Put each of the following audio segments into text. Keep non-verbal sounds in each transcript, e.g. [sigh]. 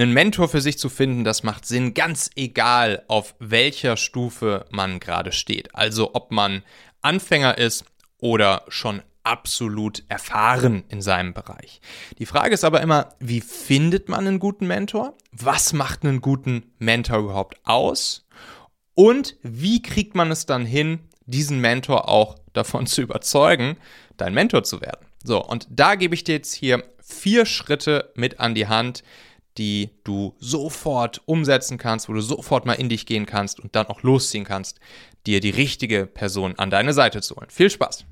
Einen Mentor für sich zu finden, das macht Sinn, ganz egal, auf welcher Stufe man gerade steht. Also ob man Anfänger ist oder schon absolut erfahren in seinem Bereich. Die Frage ist aber immer, wie findet man einen guten Mentor? Was macht einen guten Mentor überhaupt aus? Und wie kriegt man es dann hin, diesen Mentor auch davon zu überzeugen, dein Mentor zu werden? So, und da gebe ich dir jetzt hier vier Schritte mit an die Hand, die du sofort umsetzen kannst, wo du sofort mal in dich gehen kannst und dann auch losziehen kannst, dir die richtige Person an deine Seite zu holen. Viel Spaß!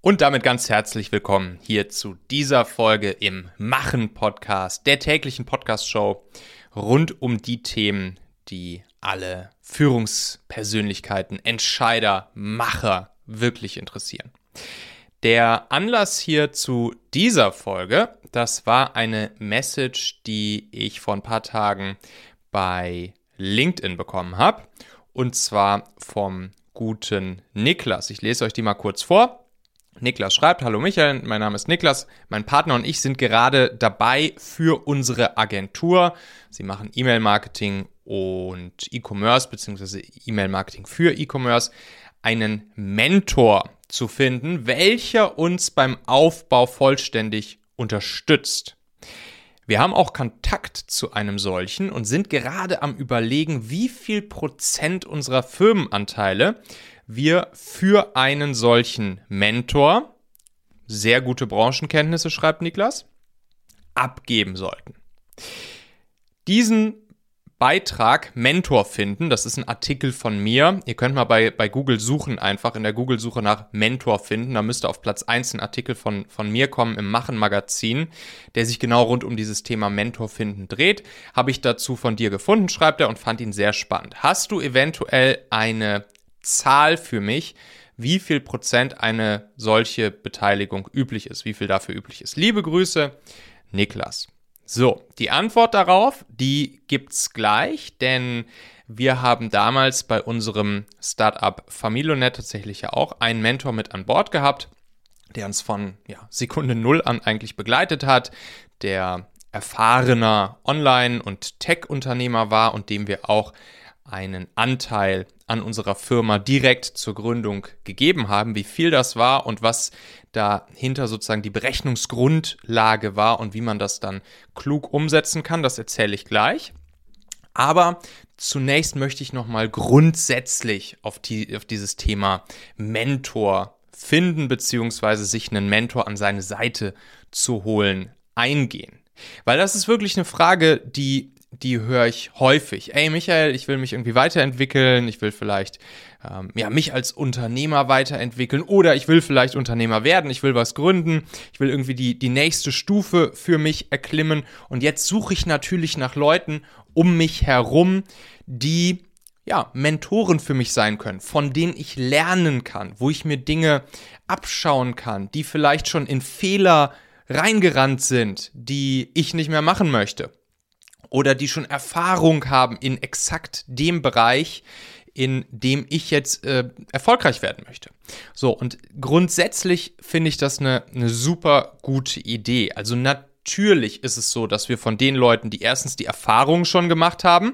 Und damit ganz herzlich willkommen hier zu dieser Folge im Machen Podcast, der täglichen Podcast Show rund um die Themen, die alle Führungspersönlichkeiten, Entscheider, Macher wirklich interessieren. Der Anlass hier zu dieser Folge, das war eine Message, die ich vor ein paar Tagen bei LinkedIn bekommen habe. Und zwar vom guten Niklas. Ich lese euch die mal kurz vor. Niklas schreibt, hallo Michael, mein Name ist Niklas, mein Partner und ich sind gerade dabei für unsere Agentur. Sie machen E-Mail-Marketing und E-Commerce beziehungsweise E-Mail-Marketing für E-Commerce, einen Mentor zu finden, welcher uns beim Aufbau vollständig unterstützt. Wir haben auch Kontakt zu einem solchen und sind gerade am Überlegen, wie viel Prozent unserer Firmenanteile wir für einen solchen Mentor, sehr gute Branchenkenntnisse, schreibt Niklas, abgeben sollten. Diesen Beitrag Mentor finden, das ist ein Artikel von mir. Ihr könnt mal bei, bei Google suchen, einfach in der Google-Suche nach Mentor finden. Da müsste auf Platz 1 ein Artikel von, von mir kommen im Machen-Magazin, der sich genau rund um dieses Thema Mentor finden dreht. Habe ich dazu von dir gefunden, schreibt er, und fand ihn sehr spannend. Hast du eventuell eine Zahl für mich, wie viel Prozent eine solche Beteiligung üblich ist, wie viel dafür üblich ist. Liebe Grüße, Niklas. So, die Antwort darauf, die gibt's gleich, denn wir haben damals bei unserem Startup Familionet tatsächlich ja auch einen Mentor mit an Bord gehabt, der uns von ja, Sekunde Null an eigentlich begleitet hat, der erfahrener Online- und Tech-Unternehmer war und dem wir auch einen Anteil an unserer Firma direkt zur Gründung gegeben haben, wie viel das war und was dahinter sozusagen die Berechnungsgrundlage war und wie man das dann klug umsetzen kann, das erzähle ich gleich. Aber zunächst möchte ich nochmal grundsätzlich auf, die, auf dieses Thema Mentor finden, beziehungsweise sich einen Mentor an seine Seite zu holen, eingehen. Weil das ist wirklich eine Frage, die die höre ich häufig. Ey, Michael, ich will mich irgendwie weiterentwickeln, ich will vielleicht ähm, ja, mich als Unternehmer weiterentwickeln oder ich will vielleicht Unternehmer werden, ich will was gründen, ich will irgendwie die, die nächste Stufe für mich erklimmen. Und jetzt suche ich natürlich nach Leuten um mich herum, die ja, Mentoren für mich sein können, von denen ich lernen kann, wo ich mir Dinge abschauen kann, die vielleicht schon in Fehler reingerannt sind, die ich nicht mehr machen möchte oder die schon Erfahrung haben in exakt dem Bereich, in dem ich jetzt äh, erfolgreich werden möchte. So, und grundsätzlich finde ich das eine, eine super gute Idee. Also natürlich ist es so, dass wir von den Leuten, die erstens die Erfahrung schon gemacht haben,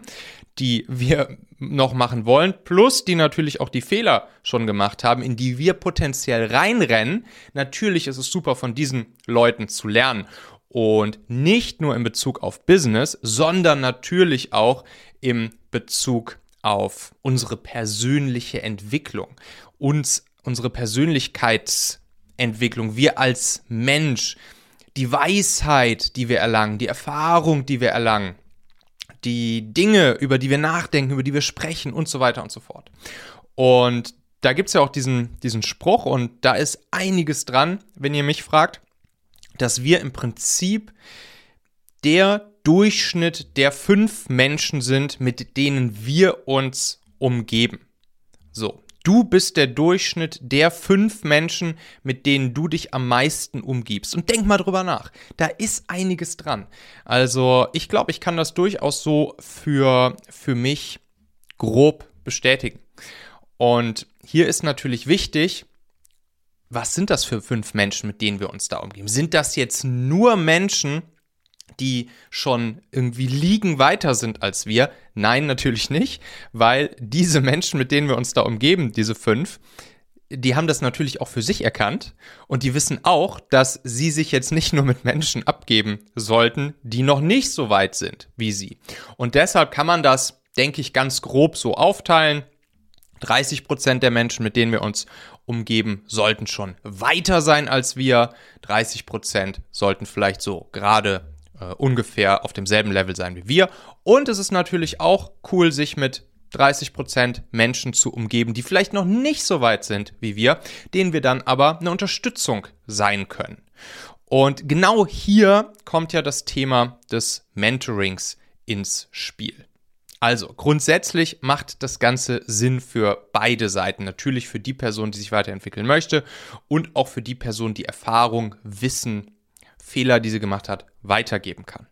die wir noch machen wollen, plus die natürlich auch die Fehler schon gemacht haben, in die wir potenziell reinrennen. Natürlich ist es super, von diesen Leuten zu lernen. Und nicht nur in Bezug auf Business, sondern natürlich auch im Bezug auf unsere persönliche Entwicklung, uns, unsere Persönlichkeitsentwicklung, wir als Mensch, die Weisheit, die wir erlangen, die Erfahrung, die wir erlangen, die Dinge, über die wir nachdenken, über die wir sprechen und so weiter und so fort. Und da gibt es ja auch diesen, diesen Spruch und da ist einiges dran, wenn ihr mich fragt dass wir im Prinzip der Durchschnitt der fünf Menschen sind, mit denen wir uns umgeben. So, du bist der Durchschnitt der fünf Menschen, mit denen du dich am meisten umgibst. Und denk mal drüber nach. Da ist einiges dran. Also, ich glaube, ich kann das durchaus so für, für mich grob bestätigen. Und hier ist natürlich wichtig, was sind das für fünf Menschen, mit denen wir uns da umgeben? Sind das jetzt nur Menschen, die schon irgendwie liegen weiter sind als wir? Nein, natürlich nicht, weil diese Menschen, mit denen wir uns da umgeben, diese fünf, die haben das natürlich auch für sich erkannt und die wissen auch, dass sie sich jetzt nicht nur mit Menschen abgeben sollten, die noch nicht so weit sind wie sie. Und deshalb kann man das, denke ich, ganz grob so aufteilen. 30 Prozent der Menschen, mit denen wir uns umgeben, sollten schon weiter sein als wir. 30 Prozent sollten vielleicht so gerade äh, ungefähr auf demselben Level sein wie wir. Und es ist natürlich auch cool, sich mit 30 Prozent Menschen zu umgeben, die vielleicht noch nicht so weit sind wie wir, denen wir dann aber eine Unterstützung sein können. Und genau hier kommt ja das Thema des Mentorings ins Spiel. Also grundsätzlich macht das Ganze Sinn für beide Seiten. Natürlich für die Person, die sich weiterentwickeln möchte und auch für die Person, die Erfahrung, Wissen, Fehler, die sie gemacht hat, weitergeben kann.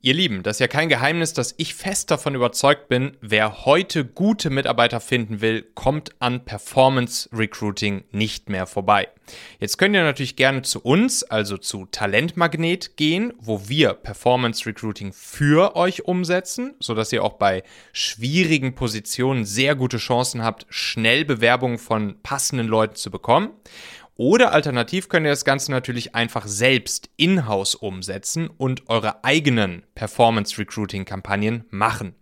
Ihr Lieben, das ist ja kein Geheimnis, dass ich fest davon überzeugt bin, wer heute gute Mitarbeiter finden will, kommt an Performance Recruiting nicht mehr vorbei. Jetzt könnt ihr natürlich gerne zu uns, also zu Talentmagnet gehen, wo wir Performance Recruiting für euch umsetzen, sodass ihr auch bei schwierigen Positionen sehr gute Chancen habt, schnell Bewerbungen von passenden Leuten zu bekommen. Oder alternativ könnt ihr das Ganze natürlich einfach selbst in-house umsetzen und eure eigenen Performance Recruiting Kampagnen machen.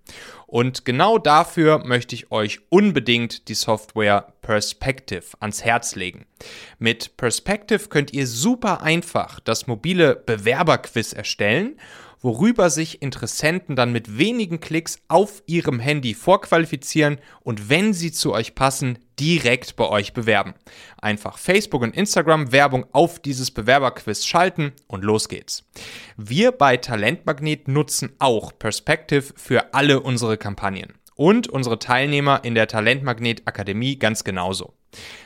Und genau dafür möchte ich euch unbedingt die Software Perspective ans Herz legen. Mit Perspective könnt ihr super einfach das mobile Bewerberquiz erstellen worüber sich Interessenten dann mit wenigen Klicks auf ihrem Handy vorqualifizieren und wenn sie zu euch passen, direkt bei euch bewerben. Einfach Facebook und Instagram Werbung auf dieses Bewerberquiz schalten und los geht's. Wir bei Talentmagnet nutzen auch Perspective für alle unsere Kampagnen und unsere Teilnehmer in der Talentmagnet Akademie ganz genauso.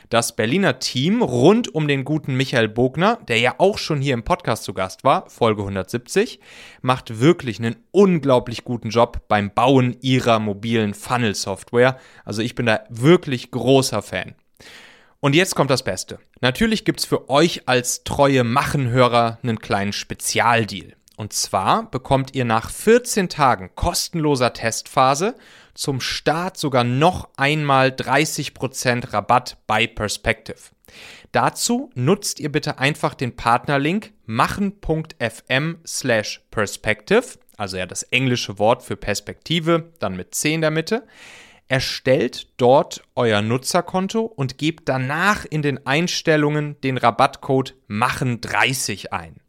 Das Berliner Team rund um den guten Michael Bogner, der ja auch schon hier im Podcast zu Gast war, Folge 170, macht wirklich einen unglaublich guten Job beim Bauen ihrer mobilen Funnel-Software. Also ich bin da wirklich großer Fan. Und jetzt kommt das Beste. Natürlich gibt's für euch als treue Machenhörer einen kleinen Spezialdeal. Und zwar bekommt ihr nach 14 Tagen kostenloser Testphase zum Start sogar noch einmal 30% Rabatt bei Perspective. Dazu nutzt ihr bitte einfach den Partnerlink machen.fm slash perspective, also ja das englische Wort für Perspektive, dann mit 10 in der Mitte. Erstellt dort euer Nutzerkonto und gebt danach in den Einstellungen den Rabattcode machen30 ein.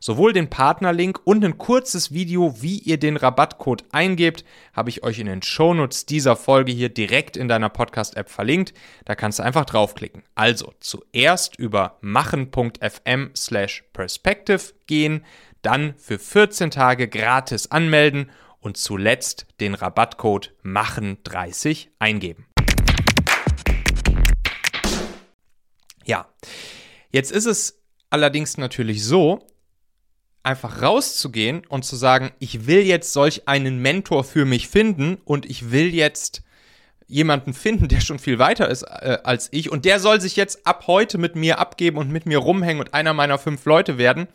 Sowohl den Partnerlink und ein kurzes Video, wie ihr den Rabattcode eingebt, habe ich euch in den Shownotes dieser Folge hier direkt in deiner Podcast-App verlinkt. Da kannst du einfach draufklicken. Also zuerst über machen.fm slash perspective gehen, dann für 14 Tage gratis anmelden und zuletzt den Rabattcode machen30 eingeben. Ja, jetzt ist es allerdings natürlich so, einfach rauszugehen und zu sagen, ich will jetzt solch einen Mentor für mich finden und ich will jetzt jemanden finden, der schon viel weiter ist äh, als ich und der soll sich jetzt ab heute mit mir abgeben und mit mir rumhängen und einer meiner fünf Leute werden,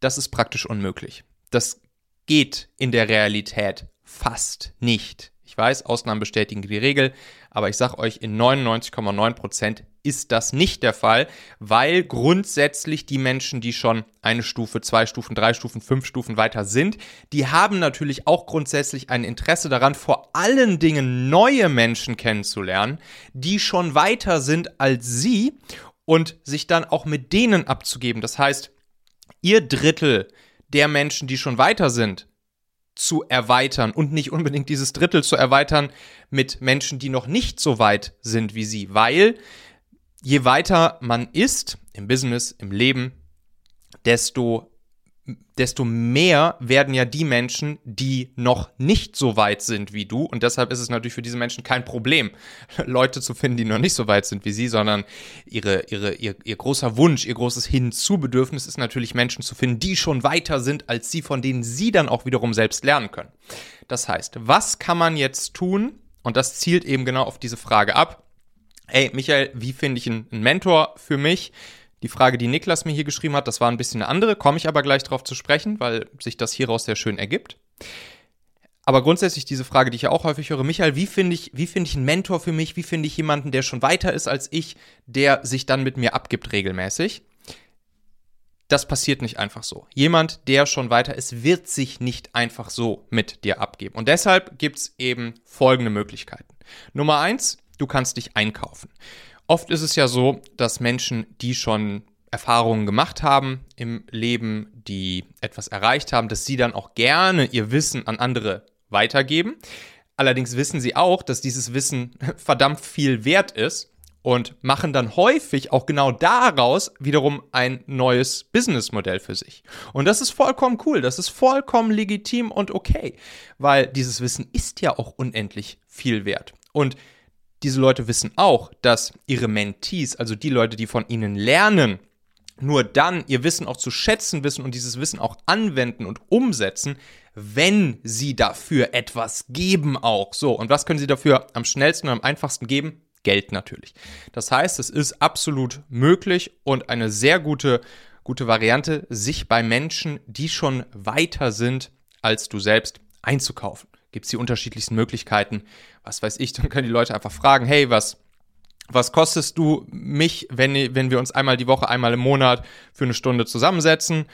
das ist praktisch unmöglich. Das geht in der Realität fast nicht. Ich weiß, Ausnahmen bestätigen die Regel, aber ich sage euch, in 99,9% ist das nicht der Fall, weil grundsätzlich die Menschen, die schon eine Stufe, zwei Stufen, drei Stufen, fünf Stufen weiter sind, die haben natürlich auch grundsätzlich ein Interesse daran, vor allen Dingen neue Menschen kennenzulernen, die schon weiter sind als sie und sich dann auch mit denen abzugeben. Das heißt, ihr Drittel der Menschen, die schon weiter sind, zu erweitern und nicht unbedingt dieses Drittel zu erweitern mit Menschen, die noch nicht so weit sind wie sie, weil je weiter man ist im Business, im Leben, desto desto mehr werden ja die Menschen, die noch nicht so weit sind wie du. Und deshalb ist es natürlich für diese Menschen kein Problem, [laughs] Leute zu finden, die noch nicht so weit sind wie sie, sondern ihre, ihre, ihr, ihr großer Wunsch, ihr großes Hinzubedürfnis ist natürlich Menschen zu finden, die schon weiter sind als sie, von denen sie dann auch wiederum selbst lernen können. Das heißt, was kann man jetzt tun? Und das zielt eben genau auf diese Frage ab. Ey, Michael, wie finde ich einen Mentor für mich? Die Frage, die Niklas mir hier geschrieben hat, das war ein bisschen eine andere, komme ich aber gleich darauf zu sprechen, weil sich das hieraus sehr schön ergibt. Aber grundsätzlich diese Frage, die ich ja auch häufig höre, Michael, wie finde ich, wie finde ich einen Mentor für mich? Wie finde ich jemanden, der schon weiter ist als ich, der sich dann mit mir abgibt regelmäßig? Das passiert nicht einfach so. Jemand, der schon weiter ist, wird sich nicht einfach so mit dir abgeben. Und deshalb gibt es eben folgende Möglichkeiten. Nummer eins, du kannst dich einkaufen. Oft ist es ja so, dass Menschen, die schon Erfahrungen gemacht haben im Leben, die etwas erreicht haben, dass sie dann auch gerne ihr Wissen an andere weitergeben. Allerdings wissen sie auch, dass dieses Wissen [laughs] verdammt viel wert ist und machen dann häufig auch genau daraus wiederum ein neues Businessmodell für sich. Und das ist vollkommen cool, das ist vollkommen legitim und okay, weil dieses Wissen ist ja auch unendlich viel wert. Und diese Leute wissen auch, dass ihre Mentees, also die Leute, die von ihnen lernen, nur dann ihr Wissen auch zu schätzen wissen und dieses Wissen auch anwenden und umsetzen, wenn sie dafür etwas geben auch. So, und was können sie dafür am schnellsten und am einfachsten geben? Geld natürlich. Das heißt, es ist absolut möglich und eine sehr gute, gute Variante, sich bei Menschen, die schon weiter sind als du selbst, einzukaufen. Gibt es die unterschiedlichsten Möglichkeiten? Was weiß ich, [laughs] dann können die Leute einfach fragen, hey, was was kostest du mich, wenn, wenn wir uns einmal die Woche, einmal im Monat für eine Stunde zusammensetzen?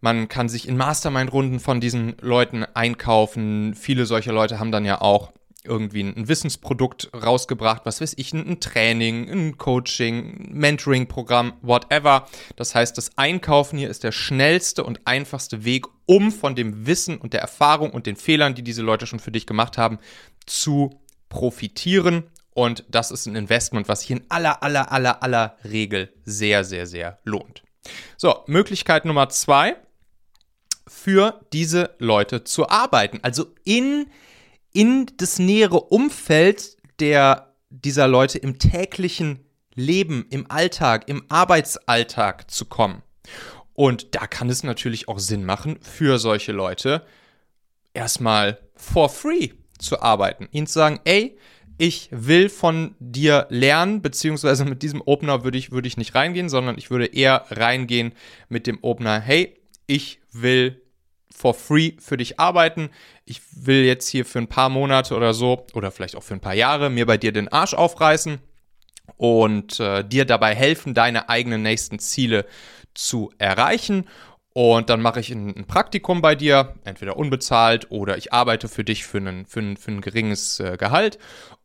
Man kann sich in Mastermind-Runden von diesen Leuten einkaufen. Viele solcher Leute haben dann ja auch irgendwie ein Wissensprodukt rausgebracht, was weiß ich, ein Training, ein Coaching, Mentoring-Programm, whatever. Das heißt, das Einkaufen hier ist der schnellste und einfachste Weg, um von dem Wissen und der Erfahrung und den Fehlern, die diese Leute schon für dich gemacht haben, zu profitieren und das ist ein Investment, was sich in aller, aller, aller, aller Regel sehr, sehr, sehr lohnt. So, Möglichkeit Nummer zwei, für diese Leute zu arbeiten. Also in, in das nähere Umfeld der, dieser Leute im täglichen Leben, im Alltag, im Arbeitsalltag zu kommen. Und da kann es natürlich auch Sinn machen, für solche Leute erstmal for free zu arbeiten. Ihnen zu sagen, ey, ich will von dir lernen, beziehungsweise mit diesem Opener würde ich, würde ich nicht reingehen, sondern ich würde eher reingehen mit dem Opener, hey, ich will for free für dich arbeiten. Ich will jetzt hier für ein paar Monate oder so oder vielleicht auch für ein paar Jahre mir bei dir den Arsch aufreißen und äh, dir dabei helfen, deine eigenen nächsten Ziele zu erreichen. Und dann mache ich ein, Praktikum bei dir, entweder unbezahlt oder ich arbeite für dich für, einen, für, ein, für ein geringes äh, Gehalt.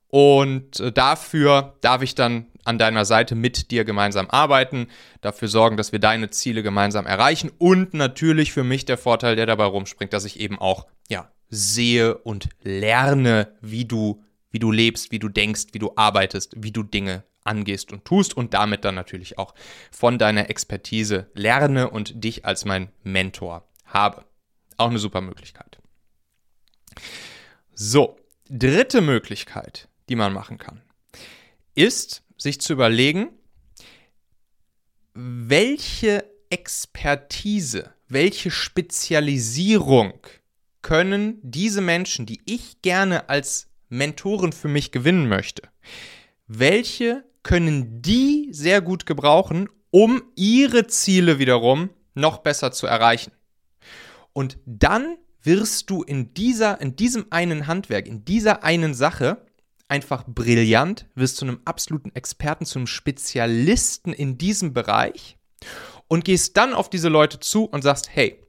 Und äh, dafür darf ich dann an deiner Seite mit dir gemeinsam arbeiten, dafür sorgen, dass wir deine Ziele gemeinsam erreichen und natürlich für mich der Vorteil, der dabei rumspringt, dass ich eben auch ja sehe und lerne, wie du wie du lebst, wie du denkst, wie du arbeitest, wie du Dinge angehst und tust und damit dann natürlich auch von deiner Expertise lerne und dich als mein Mentor habe. Auch eine super Möglichkeit. So, dritte Möglichkeit, die man machen kann, ist, sich zu überlegen, welche Expertise, welche Spezialisierung können diese Menschen, die ich gerne als Mentoren für mich gewinnen möchte, welche können die sehr gut gebrauchen, um ihre Ziele wiederum noch besser zu erreichen. Und dann wirst du in dieser, in diesem einen Handwerk, in dieser einen Sache einfach brillant, wirst zu einem absoluten Experten, zu einem Spezialisten in diesem Bereich und gehst dann auf diese Leute zu und sagst, hey,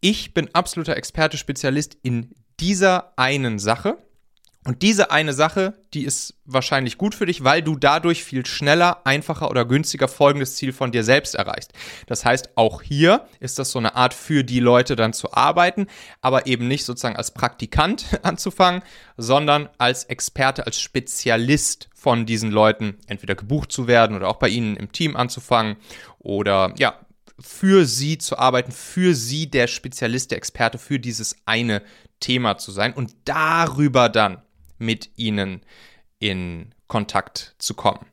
ich bin absoluter Experte, Spezialist in dieser einen Sache und diese eine Sache, die ist wahrscheinlich gut für dich, weil du dadurch viel schneller, einfacher oder günstiger folgendes Ziel von dir selbst erreichst. Das heißt, auch hier ist das so eine Art für die Leute dann zu arbeiten, aber eben nicht sozusagen als Praktikant [laughs] anzufangen, sondern als Experte, als Spezialist von diesen Leuten entweder gebucht zu werden oder auch bei ihnen im Team anzufangen oder ja, für sie zu arbeiten, für sie der Spezialist, der Experte für dieses eine Thema zu sein und darüber dann mit ihnen in Kontakt zu kommen.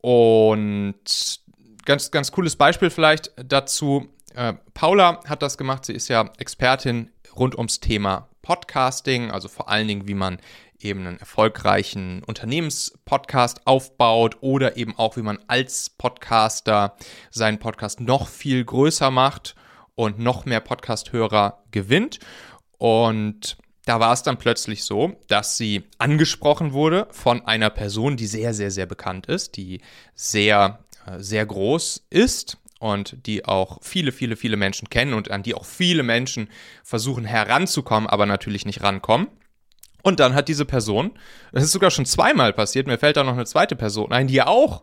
Und ganz, ganz cooles Beispiel vielleicht dazu. Äh, Paula hat das gemacht. Sie ist ja Expertin rund ums Thema Podcasting, also vor allen Dingen, wie man eben einen erfolgreichen Unternehmenspodcast aufbaut oder eben auch, wie man als Podcaster seinen Podcast noch viel größer macht und noch mehr Podcast-Hörer gewinnt. Und da war es dann plötzlich so, dass sie angesprochen wurde von einer Person, die sehr, sehr, sehr bekannt ist, die sehr, äh, sehr groß ist und die auch viele, viele, viele Menschen kennen und an die auch viele Menschen versuchen heranzukommen, aber natürlich nicht rankommen. Und dann hat diese Person, das ist sogar schon zweimal passiert, mir fällt da noch eine zweite Person ein, die auch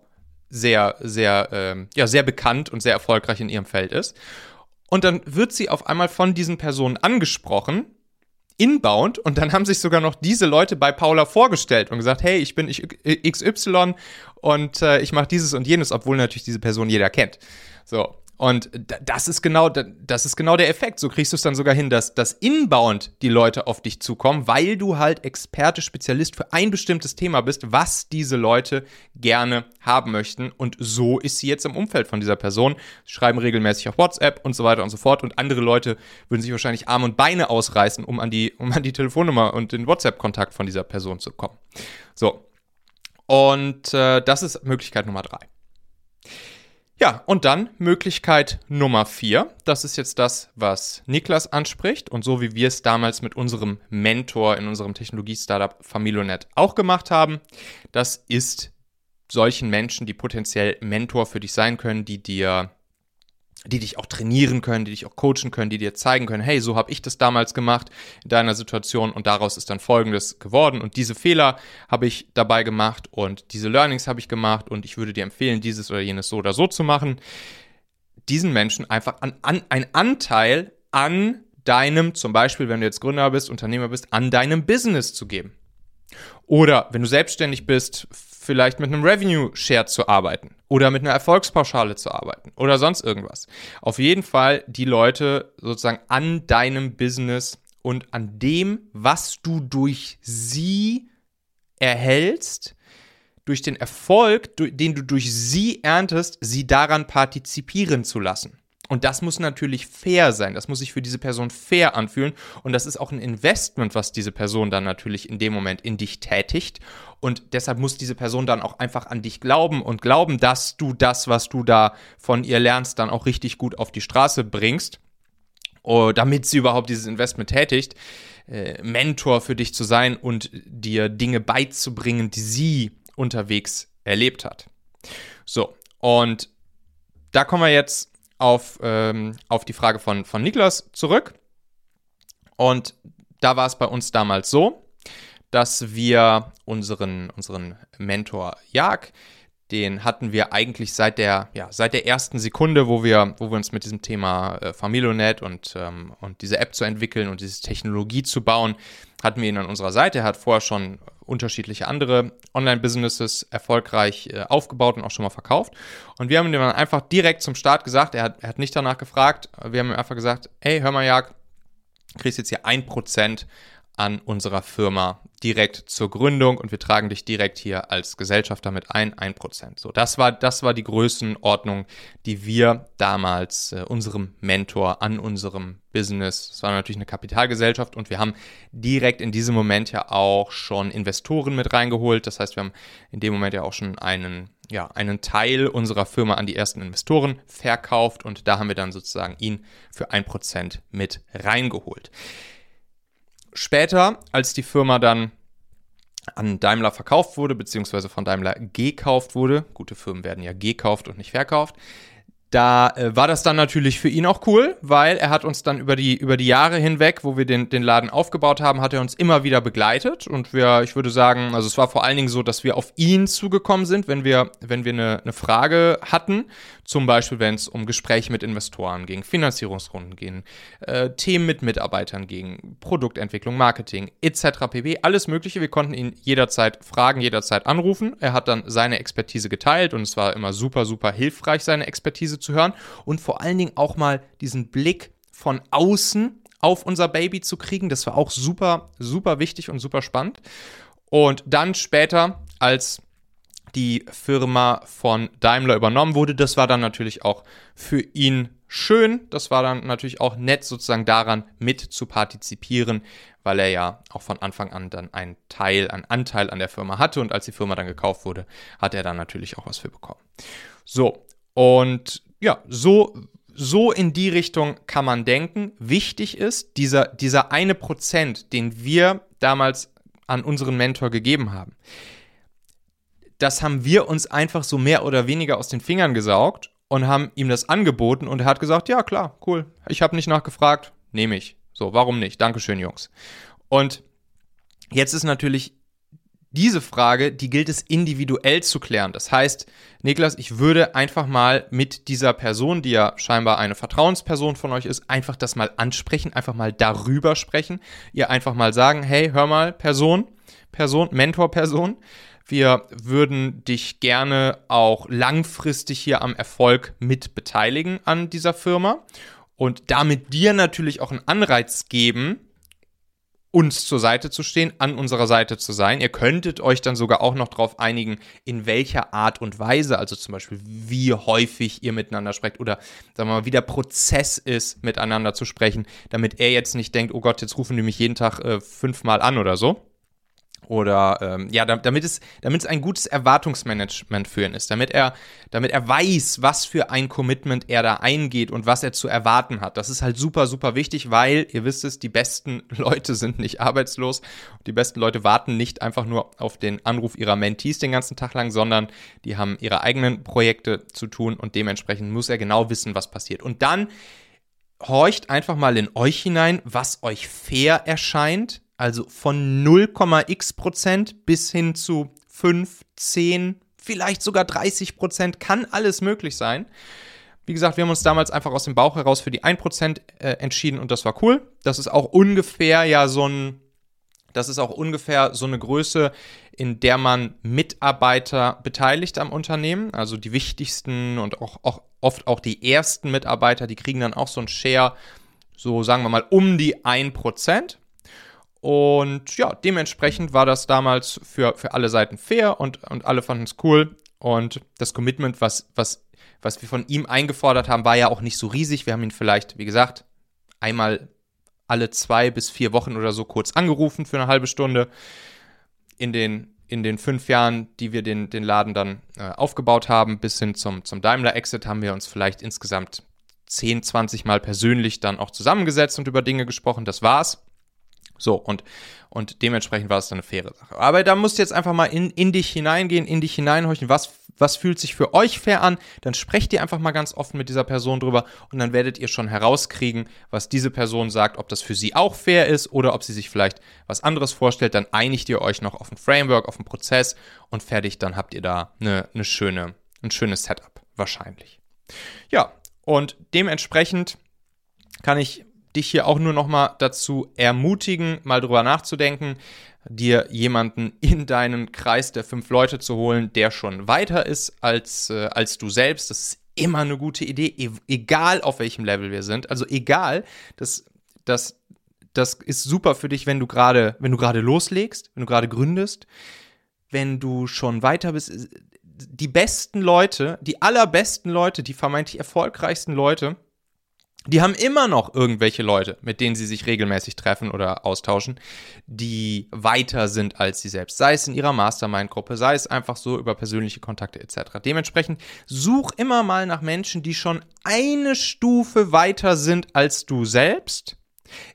sehr, sehr, ähm, ja, sehr bekannt und sehr erfolgreich in ihrem Feld ist. Und dann wird sie auf einmal von diesen Personen angesprochen inbound und dann haben sich sogar noch diese Leute bei Paula vorgestellt und gesagt, hey, ich bin XY und äh, ich mache dieses und jenes, obwohl natürlich diese Person jeder kennt. So. Und das ist genau, das ist genau der Effekt. So kriegst du es dann sogar hin, dass, dass inbound die Leute auf dich zukommen, weil du halt Experte, Spezialist für ein bestimmtes Thema bist, was diese Leute gerne haben möchten. Und so ist sie jetzt im Umfeld von dieser Person. Sie schreiben regelmäßig auf WhatsApp und so weiter und so fort. Und andere Leute würden sich wahrscheinlich Arme und Beine ausreißen, um an die, um an die Telefonnummer und den WhatsApp-Kontakt von dieser Person zu kommen. So. Und äh, das ist Möglichkeit Nummer drei. Ja, und dann Möglichkeit Nummer vier. Das ist jetzt das, was Niklas anspricht und so wie wir es damals mit unserem Mentor in unserem Technologie-Startup Familonet auch gemacht haben. Das ist solchen Menschen, die potenziell Mentor für dich sein können, die dir die dich auch trainieren können, die dich auch coachen können, die dir zeigen können, hey, so habe ich das damals gemacht in deiner Situation und daraus ist dann Folgendes geworden und diese Fehler habe ich dabei gemacht und diese Learnings habe ich gemacht und ich würde dir empfehlen, dieses oder jenes so oder so zu machen. Diesen Menschen einfach an, an, ein Anteil an deinem, zum Beispiel, wenn du jetzt Gründer bist, Unternehmer bist, an deinem Business zu geben. Oder wenn du selbstständig bist, vielleicht mit einem Revenue Share zu arbeiten oder mit einer Erfolgspauschale zu arbeiten oder sonst irgendwas. Auf jeden Fall die Leute sozusagen an deinem Business und an dem, was du durch sie erhältst, durch den Erfolg, den du durch sie erntest, sie daran partizipieren zu lassen. Und das muss natürlich fair sein. Das muss sich für diese Person fair anfühlen. Und das ist auch ein Investment, was diese Person dann natürlich in dem Moment in dich tätigt. Und deshalb muss diese Person dann auch einfach an dich glauben und glauben, dass du das, was du da von ihr lernst, dann auch richtig gut auf die Straße bringst, oh, damit sie überhaupt dieses Investment tätigt. Äh, Mentor für dich zu sein und dir Dinge beizubringen, die sie unterwegs erlebt hat. So, und da kommen wir jetzt auf, ähm, auf die Frage von, von Niklas zurück. Und da war es bei uns damals so, dass wir unseren, unseren Mentor Jag, den hatten wir eigentlich seit der, ja, seit der ersten Sekunde, wo wir, wo wir uns mit diesem Thema äh, Familionet und, ähm, und diese App zu entwickeln und diese Technologie zu bauen, hatten wir ihn an unserer Seite. Er hat vorher schon unterschiedliche andere Online-Businesses erfolgreich äh, aufgebaut und auch schon mal verkauft. Und wir haben ihm dann einfach direkt zum Start gesagt, er hat, er hat nicht danach gefragt, wir haben ihm einfach gesagt, hey, hör mal, Jag, kriegst jetzt hier ein Prozent an unserer Firma direkt zur Gründung und wir tragen dich direkt hier als Gesellschafter mit ein, 1%. So, das war, das war die Größenordnung, die wir damals äh, unserem Mentor an unserem Business, das war natürlich eine Kapitalgesellschaft und wir haben direkt in diesem Moment ja auch schon Investoren mit reingeholt. Das heißt, wir haben in dem Moment ja auch schon einen, ja, einen Teil unserer Firma an die ersten Investoren verkauft und da haben wir dann sozusagen ihn für 1% mit reingeholt. Später, als die Firma dann an Daimler verkauft wurde, beziehungsweise von Daimler gekauft wurde, gute Firmen werden ja gekauft und nicht verkauft, da äh, war das dann natürlich für ihn auch cool, weil er hat uns dann über die, über die Jahre hinweg, wo wir den, den Laden aufgebaut haben, hat er uns immer wieder begleitet. Und wir, ich würde sagen, also es war vor allen Dingen so, dass wir auf ihn zugekommen sind, wenn wir, wenn wir eine, eine Frage hatten. Zum Beispiel, wenn es um Gespräche mit Investoren ging, Finanzierungsrunden ging, äh, Themen mit Mitarbeitern ging, Produktentwicklung, Marketing, etc. pp. Alles Mögliche. Wir konnten ihn jederzeit fragen, jederzeit anrufen. Er hat dann seine Expertise geteilt und es war immer super, super hilfreich, seine Expertise zu hören und vor allen Dingen auch mal diesen Blick von außen auf unser Baby zu kriegen. Das war auch super, super wichtig und super spannend. Und dann später, als die Firma von Daimler übernommen wurde, das war dann natürlich auch für ihn schön. Das war dann natürlich auch nett, sozusagen daran mit zu partizipieren, weil er ja auch von Anfang an dann einen Teil, einen Anteil an der Firma hatte und als die Firma dann gekauft wurde, hat er dann natürlich auch was für bekommen. So, und ja, so, so in die Richtung kann man denken. Wichtig ist, dieser, dieser eine Prozent, den wir damals an unseren Mentor gegeben haben, das haben wir uns einfach so mehr oder weniger aus den Fingern gesaugt und haben ihm das angeboten und er hat gesagt, ja klar, cool, ich habe nicht nachgefragt, nehme ich. So, warum nicht? Dankeschön, Jungs. Und jetzt ist natürlich diese Frage, die gilt es individuell zu klären. Das heißt, Niklas, ich würde einfach mal mit dieser Person, die ja scheinbar eine Vertrauensperson von euch ist, einfach das mal ansprechen, einfach mal darüber sprechen, ihr einfach mal sagen, hey, hör mal, Person, Person, Mentorperson, wir würden dich gerne auch langfristig hier am Erfolg mit beteiligen an dieser Firma und damit dir natürlich auch einen Anreiz geben, uns zur Seite zu stehen, an unserer Seite zu sein. Ihr könntet euch dann sogar auch noch darauf einigen, in welcher Art und Weise, also zum Beispiel, wie häufig ihr miteinander sprecht oder sagen wir mal, wie der Prozess ist, miteinander zu sprechen, damit er jetzt nicht denkt, oh Gott, jetzt rufen die mich jeden Tag äh, fünfmal an oder so. Oder ähm, ja, damit es, damit es ein gutes Erwartungsmanagement führen ist, damit er, damit er weiß, was für ein Commitment er da eingeht und was er zu erwarten hat. Das ist halt super, super wichtig, weil, ihr wisst es, die besten [laughs] Leute sind nicht arbeitslos. Die besten Leute warten nicht einfach nur auf den Anruf ihrer Mentees den ganzen Tag lang, sondern die haben ihre eigenen Projekte zu tun und dementsprechend muss er genau wissen, was passiert. Und dann horcht einfach mal in euch hinein, was euch fair erscheint also von 0,x Prozent bis hin zu 5, 10, vielleicht sogar 30 Prozent kann alles möglich sein. Wie gesagt, wir haben uns damals einfach aus dem Bauch heraus für die 1% äh, entschieden und das war cool. Das ist auch ungefähr ja so ein, das ist auch ungefähr so eine Größe, in der man Mitarbeiter beteiligt am Unternehmen. Also die wichtigsten und auch, auch oft auch die ersten Mitarbeiter, die kriegen dann auch so ein Share, so sagen wir mal um die 1%. Und ja, dementsprechend war das damals für, für alle Seiten fair und, und alle fanden es cool. Und das Commitment, was, was, was wir von ihm eingefordert haben, war ja auch nicht so riesig. Wir haben ihn vielleicht, wie gesagt, einmal alle zwei bis vier Wochen oder so kurz angerufen für eine halbe Stunde. In den, in den fünf Jahren, die wir den, den Laden dann äh, aufgebaut haben, bis hin zum, zum Daimler-Exit, haben wir uns vielleicht insgesamt 10, 20 Mal persönlich dann auch zusammengesetzt und über Dinge gesprochen. Das war's. So, und, und dementsprechend war es dann eine faire Sache. Aber da musst du jetzt einfach mal in, in dich hineingehen, in dich hineinhorchen, was, was fühlt sich für euch fair an, dann sprecht ihr einfach mal ganz offen mit dieser Person drüber und dann werdet ihr schon herauskriegen, was diese Person sagt, ob das für sie auch fair ist oder ob sie sich vielleicht was anderes vorstellt, dann einigt ihr euch noch auf ein Framework, auf einen Prozess und fertig, dann habt ihr da eine, eine schöne, ein schönes Setup, wahrscheinlich. Ja, und dementsprechend kann ich dich hier auch nur noch mal dazu ermutigen, mal drüber nachzudenken, dir jemanden in deinen Kreis der fünf Leute zu holen, der schon weiter ist als, äh, als du selbst. Das ist immer eine gute Idee, e egal auf welchem Level wir sind. Also egal, das, das, das ist super für dich, wenn du gerade, wenn du gerade loslegst, wenn du gerade gründest, wenn du schon weiter bist. Die besten Leute, die allerbesten Leute, die vermeintlich erfolgreichsten Leute, die haben immer noch irgendwelche Leute, mit denen sie sich regelmäßig treffen oder austauschen, die weiter sind als sie selbst. Sei es in ihrer Mastermind-Gruppe, sei es einfach so über persönliche Kontakte etc. Dementsprechend such immer mal nach Menschen, die schon eine Stufe weiter sind als du selbst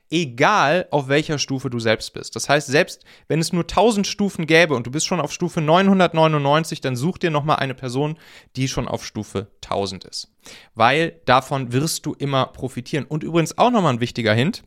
egal auf welcher Stufe du selbst bist. Das heißt, selbst wenn es nur 1000 Stufen gäbe und du bist schon auf Stufe 999, dann such dir nochmal eine Person, die schon auf Stufe 1000 ist. Weil davon wirst du immer profitieren. Und übrigens auch nochmal ein wichtiger Hint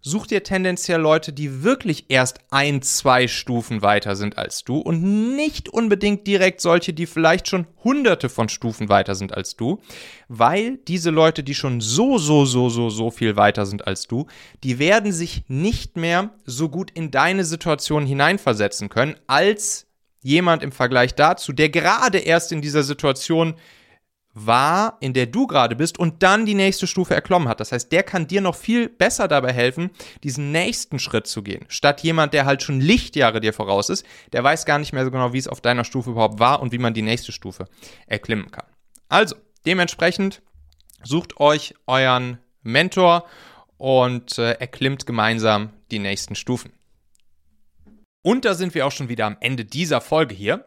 such dir tendenziell Leute, die wirklich erst ein, zwei Stufen weiter sind als du und nicht unbedingt direkt solche, die vielleicht schon hunderte von Stufen weiter sind als du, weil diese Leute, die schon so, so, so, so, so viel weiter sind als du, die werden sich nicht mehr so gut in deine Situation hineinversetzen können, als jemand im Vergleich dazu, der gerade erst in dieser Situation war, in der du gerade bist und dann die nächste Stufe erklommen hat. Das heißt, der kann dir noch viel besser dabei helfen, diesen nächsten Schritt zu gehen. Statt jemand, der halt schon Lichtjahre dir voraus ist, der weiß gar nicht mehr so genau, wie es auf deiner Stufe überhaupt war und wie man die nächste Stufe erklimmen kann. Also, dementsprechend sucht euch euren Mentor und äh, erklimmt gemeinsam die nächsten Stufen. Und da sind wir auch schon wieder am Ende dieser Folge hier.